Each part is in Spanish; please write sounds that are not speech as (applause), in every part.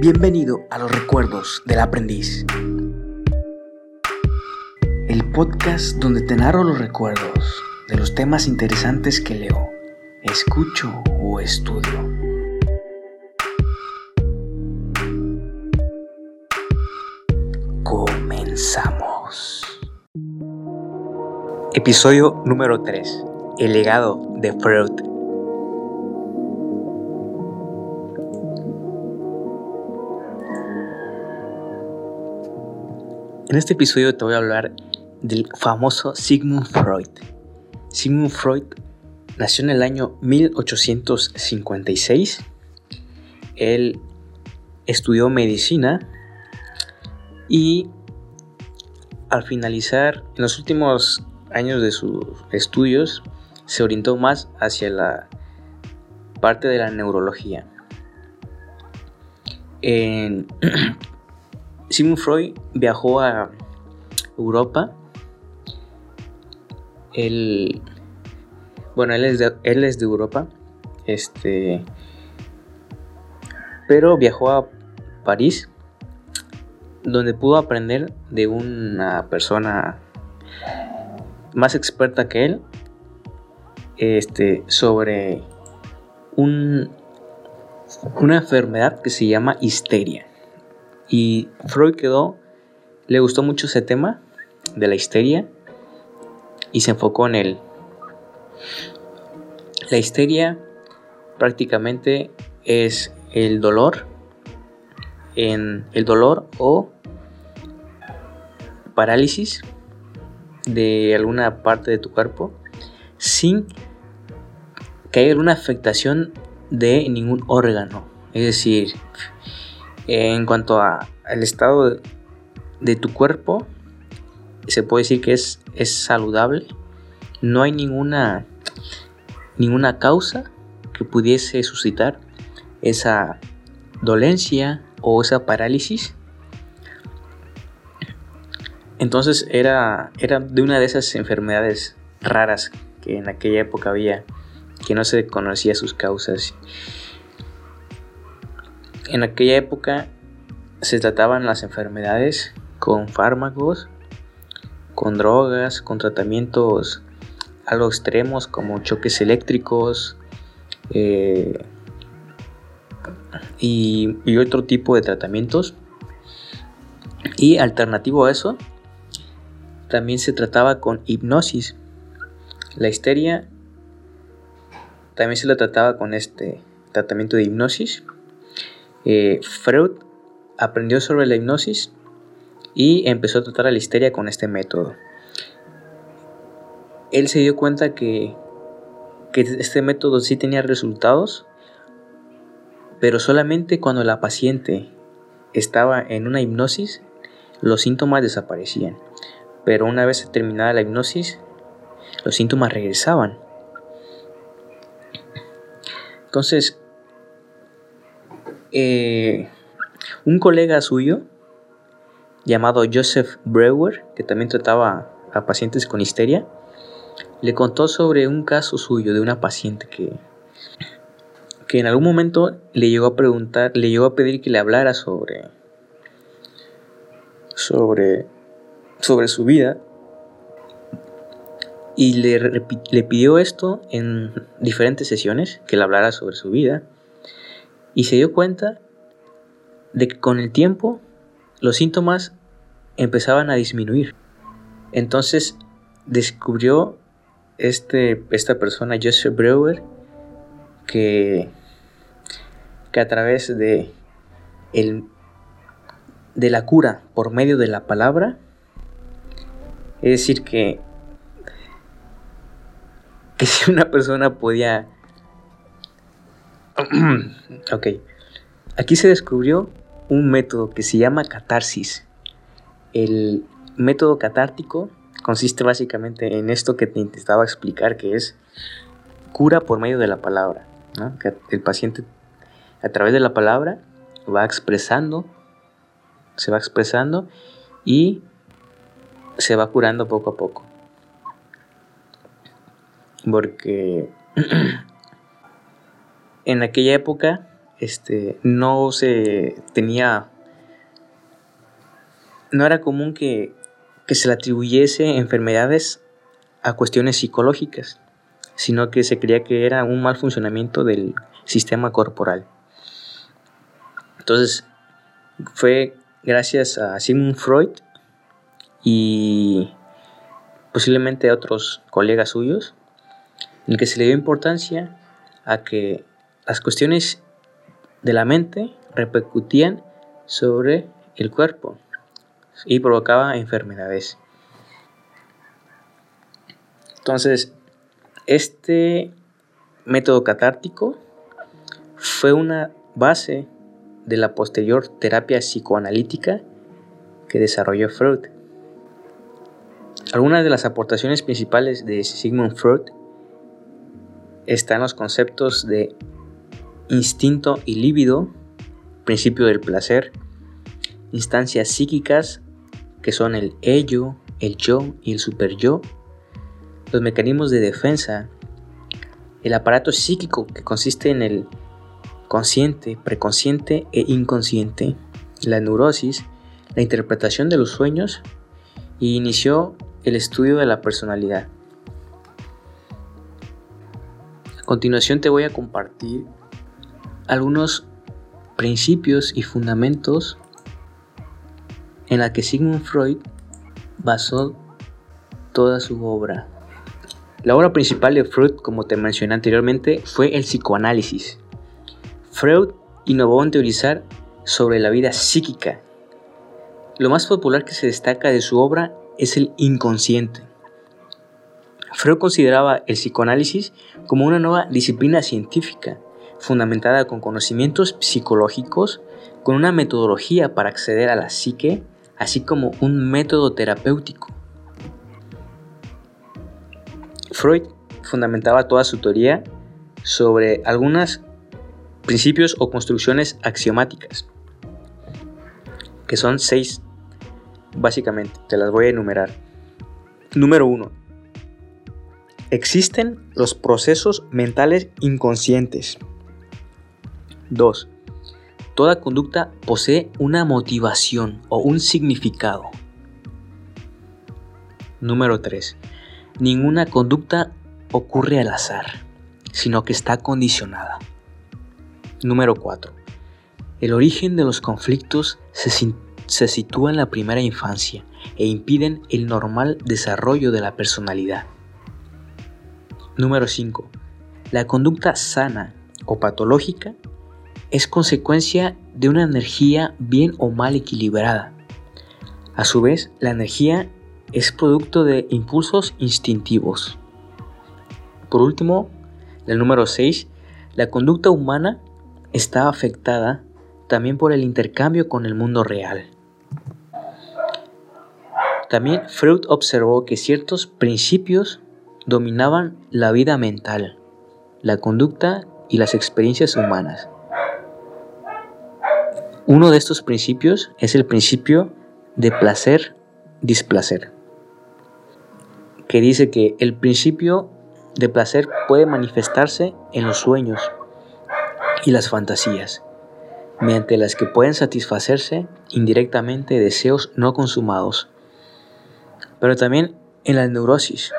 Bienvenido a los recuerdos del aprendiz. El podcast donde te narro los recuerdos de los temas interesantes que leo, escucho o estudio. Comenzamos. Episodio número 3. El legado de Freud. En este episodio te voy a hablar del famoso Sigmund Freud. Sigmund Freud nació en el año 1856. Él estudió medicina y al finalizar, en los últimos años de sus estudios, se orientó más hacia la parte de la neurología. (clears throat) Sigmund Freud viajó a Europa. Él, bueno, él es de, él es de Europa. Este, pero viajó a París, donde pudo aprender de una persona más experta que él, este, sobre un, una enfermedad que se llama histeria. Y Freud quedó, le gustó mucho ese tema de la histeria y se enfocó en él. La histeria prácticamente es el dolor, en el dolor o parálisis de alguna parte de tu cuerpo sin que haya alguna afectación de ningún órgano. Es decir, en cuanto al estado de, tu cuerpo, se puede decir que es, es saludable. No hay ninguna, ninguna causa que pudiese suscitar esa dolencia o esa parálisis. Entonces era, era de una de esas enfermedades raras que en aquella época había, que no se conocía sus causas en aquella época se trataban las enfermedades con fármacos, con drogas, con tratamientos algo extremos como choques eléctricos eh, y, y otro tipo de tratamientos. Y alternativo a eso, también se trataba con hipnosis. La histeria también se la trataba con este tratamiento de hipnosis. Eh, Freud aprendió sobre la hipnosis y empezó a tratar a la histeria con este método. Él se dio cuenta que, que este método sí tenía resultados, pero solamente cuando la paciente estaba en una hipnosis, los síntomas desaparecían. Pero una vez terminada la hipnosis, los síntomas regresaban. Entonces, eh, un colega suyo llamado Joseph Brewer, que también trataba a pacientes con histeria, le contó sobre un caso suyo de una paciente que, que en algún momento le llegó a preguntar, le llegó a pedir que le hablara sobre, sobre, sobre su vida. Y le, le pidió esto en diferentes sesiones, que le hablara sobre su vida y se dio cuenta de que con el tiempo los síntomas empezaban a disminuir. Entonces descubrió este, esta persona, Joseph Brewer, que, que a través de, el, de la cura por medio de la palabra, es decir, que, que si (laughs) una persona podía (clears throat) ok. Aquí se descubrió un método que se llama catarsis. El método catártico consiste básicamente en esto que te intentaba explicar, que es cura por medio de la palabra. El paciente a través de la palabra va expresando, se va expresando y se va curando poco a poco. Porque (clears throat) en aquella época este, no se tenía, no era común que, que se le atribuyese enfermedades a cuestiones psicológicas, sino que se creía que era un mal funcionamiento del sistema corporal. Entonces, fue gracias a Sigmund Freud y posiblemente a otros colegas suyos, en que se le dio importancia a que las cuestiones de la mente repercutían sobre el cuerpo y provocaba enfermedades. Entonces, este método catártico fue una base de la posterior terapia psicoanalítica que desarrolló Freud. Algunas de las aportaciones principales de Sigmund Freud están los conceptos de instinto y líbido, principio del placer, instancias psíquicas que son el ello, el yo y el superyo, los mecanismos de defensa, el aparato psíquico que consiste en el consciente, preconsciente e inconsciente, la neurosis, la interpretación de los sueños y inició el estudio de la personalidad. A continuación te voy a compartir algunos principios y fundamentos en la que Sigmund Freud basó toda su obra. La obra principal de Freud, como te mencioné anteriormente, fue el psicoanálisis. Freud innovó en teorizar sobre la vida psíquica. Lo más popular que se destaca de su obra es el inconsciente. Freud consideraba el psicoanálisis como una nueva disciplina científica, fundamentada con conocimientos psicológicos, con una metodología para acceder a la psique, así como un método terapéutico. Freud fundamentaba toda su teoría sobre algunos principios o construcciones axiomáticas, que son seis básicamente, te las voy a enumerar. Número 1. Existen los procesos mentales inconscientes. 2. Toda conducta posee una motivación o un significado. Número 3. Ninguna conducta ocurre al azar, sino que está condicionada. Número 4. El origen de los conflictos se, sitúa en la primera infancia e impiden el normal desarrollo de la personalidad. Número 5. La conducta sana o patológica es consecuencia de una energía bien o mal equilibrada. A su vez, la energía es producto de impulsos instintivos. Por último, el número 6, la conducta humana está afectada también por el intercambio con el mundo real. También Freud observó que ciertos principios dominaban la vida mental, la conducta y las experiencias humanas. Uno de estos principios es el principio de placer-displacer, que dice que el principio de placer puede manifestarse en los sueños y las fantasías, mediante las que pueden satisfacerse indirectamente deseos no consumados pero también en la neurosis.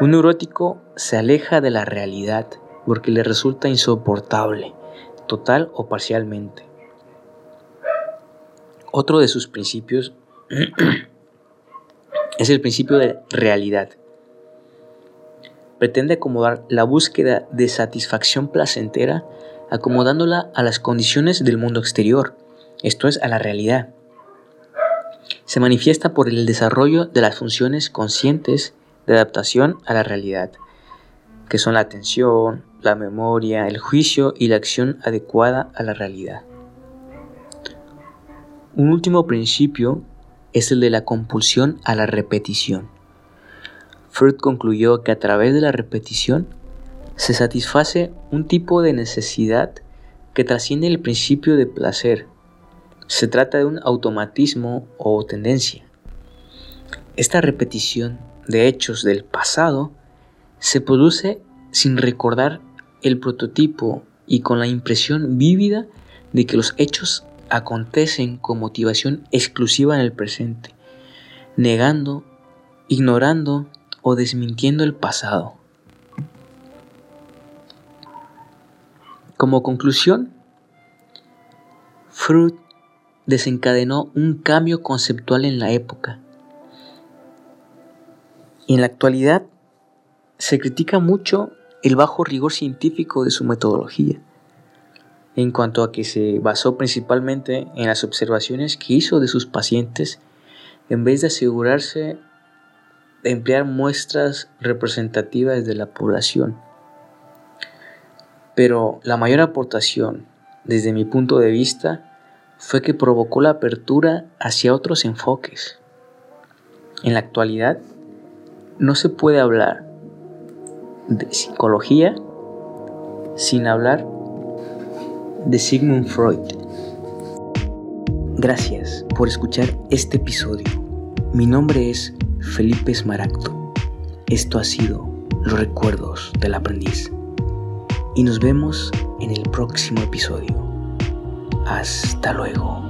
Un neurótico se aleja de la realidad porque le resulta insoportable, total o parcialmente. Otro de sus principios (clears throat) es el principio de realidad. Pretende acomodar la búsqueda de satisfacción placentera acomodándola a las condiciones del mundo exterior, esto es, a la realidad se manifiesta por el desarrollo de las funciones conscientes de adaptación a la realidad, que son la atención, la memoria, el juicio y la acción adecuada a la realidad. Un último principio es el de la compulsión a la repetición. Freud concluyó que a través de la repetición se satisface un tipo de necesidad que trasciende el principio de placer se trata de un automatismo o tendencia. Esta repetición de hechos del pasado se produce sin recordar el prototipo y con la impresión vívida de que los hechos acontecen con motivación exclusiva en el presente, negando, ignorando o desmintiendo el pasado. Como conclusión, Freud desencadenó un cambio conceptual en la época. en la actualidad se critica mucho el bajo rigor científico de su metodología, en cuanto a que se basó principalmente en las observaciones que hizo de sus pacientes en vez de asegurarse de emplear muestras representativas de la población. Pero la mayor aportación, desde mi punto de vista, fue que provocó la apertura hacia otros enfoques. En la actualidad, no se puede hablar de psicología sin hablar de Sigmund Freud. Gracias por escuchar este episodio. Mi nombre es Felipe Smaragdo. Esto ha sido Los Recuerdos del Aprendiz. Y nos vemos en el próximo episodio. Hasta luego.